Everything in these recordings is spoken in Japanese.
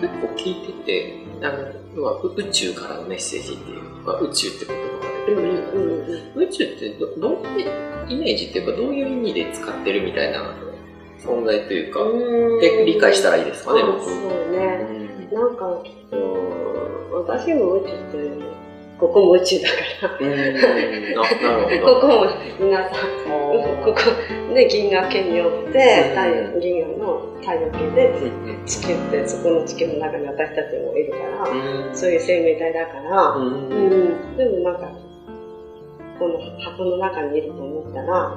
結構聞いてて、あの、要は宇宙からのメッセージっていうか、宇宙って言葉が出てくるじゃないですか。宇宙ってどどういうイメージっていうか、どういう意味で使ってるみたいな存在というか、で理解したらいいですかね、僕。そうね。なんかきっと、私も宇宙ってここも宇宙だから。ここも皆さん、ここ、ね、銀河系によって、太陽銀河の太陽系で地球って、そこの地球の中に私たちもいるから、そういう生命体だから、うん、でもなんか、この箱の中にいると思ったら、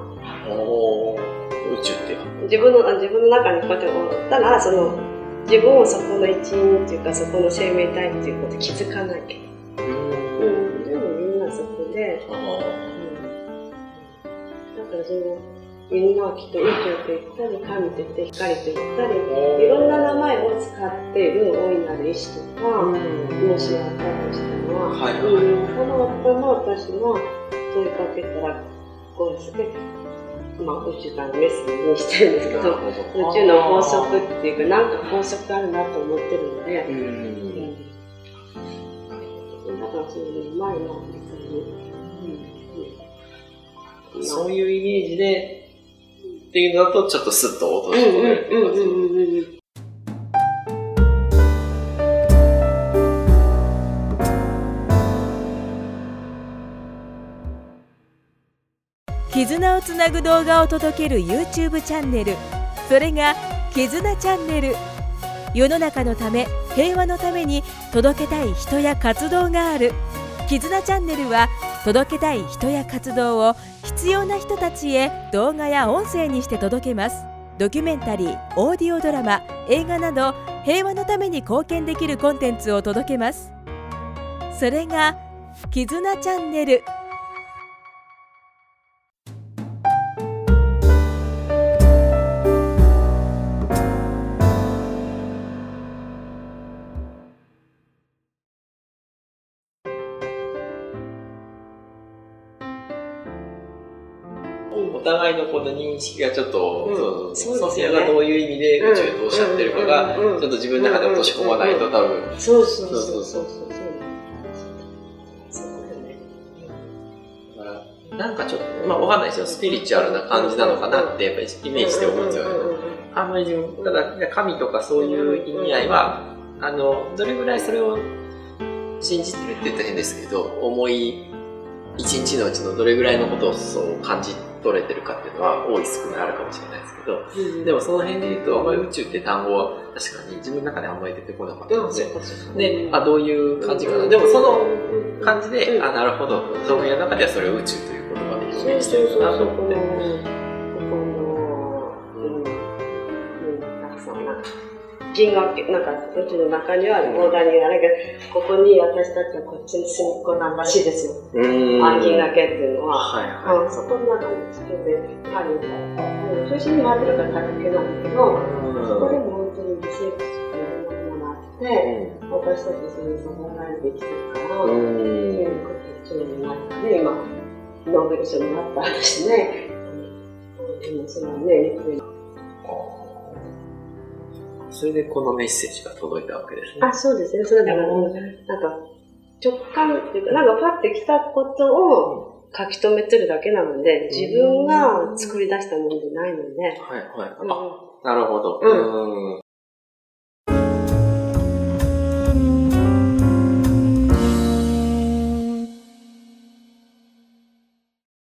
宇宙って自分の自分の中にこうやって思ったら、その自分をそこの一員っていうか、そこの生命体っていうこと気づかないけど。うん、でもみん。だからその、みんなはきっと宇宙と言ったり、神と言って光と言ったり、いろんな名前を使っている大いなる意志とか、もしあったとしたら、はいはい。うん、この夫の私は問いかけたら、こうですね、まあ宇宙からのメッセージにしてるんですけど、宇宙の法則っていうか、なんか法則あるなと思ってるので、うん。だからそういうのうまいな、別に。そういうイメージで、っていうのだと、ちょっとスッと落としてくれるって感じ。絆をつなぐ動画を届ける YouTube チャンネル。それが絆チャンネル。世の中のため平和のために届けたい人や活動がある。絆チャンネルは届けたい人や活動を必要な人たちへ動画や音声にして届けます。ドキュメンタリーオーディオドラマ映画など平和のために貢献できるコンテンツを届けます。それが絆チャンネル。お互いのこの認識がちょっと、ソフィアがどういう意味で宇宙とおっしゃってるかが、ちょっと自分の中で落とし込まないと多分、そうそうそう。そそそうう。そううそなんかちょっと、まあわかんないですよ、スピリチュアルな感じなのかなって、やっぱりイメージして思うんですよね。あんまり自分、ただ、神とかそういう意味合いは、あの、どれぐらいそれを信じてるって言ったら変ですけど、思い、一日のうちのどれぐらいのことをそう感じ取れてるかっていうのは、多い少ないあるかもしれないですけど、でもその辺で言うと、あんまり宇宙って単語は確かに自分の中であんまり出てこなかった。ので、で、あ、どういう感じかな。でもその感じで、あ、なるほど、そういう中ではそれを宇宙という言葉で表現してるかなと思って。銀河系、なんか、宇宙の中には、膨大にあれが、ここに私たちはこっちに住みっ子なんらしいですよ。うん。あ銀河系っていうのは。はいはうん、そこの中に地球で太陽が、中心に回ってるから太陽系なんだけど、そこでも本当に微生物っていうものがあって、私たちそれに支えられてきてるから、ううんん、ことになって、今、ノーベル賞になった私ね、うん、今そのね、それでこのメッセージが届いたわけですね。あ、そうですね、それだから、なんか、直感っていうか、なんかパッて来たことを書き留めてるだけなので、自分が作り出したものじゃないので、はいはい。うんあ、なるほど。ううん。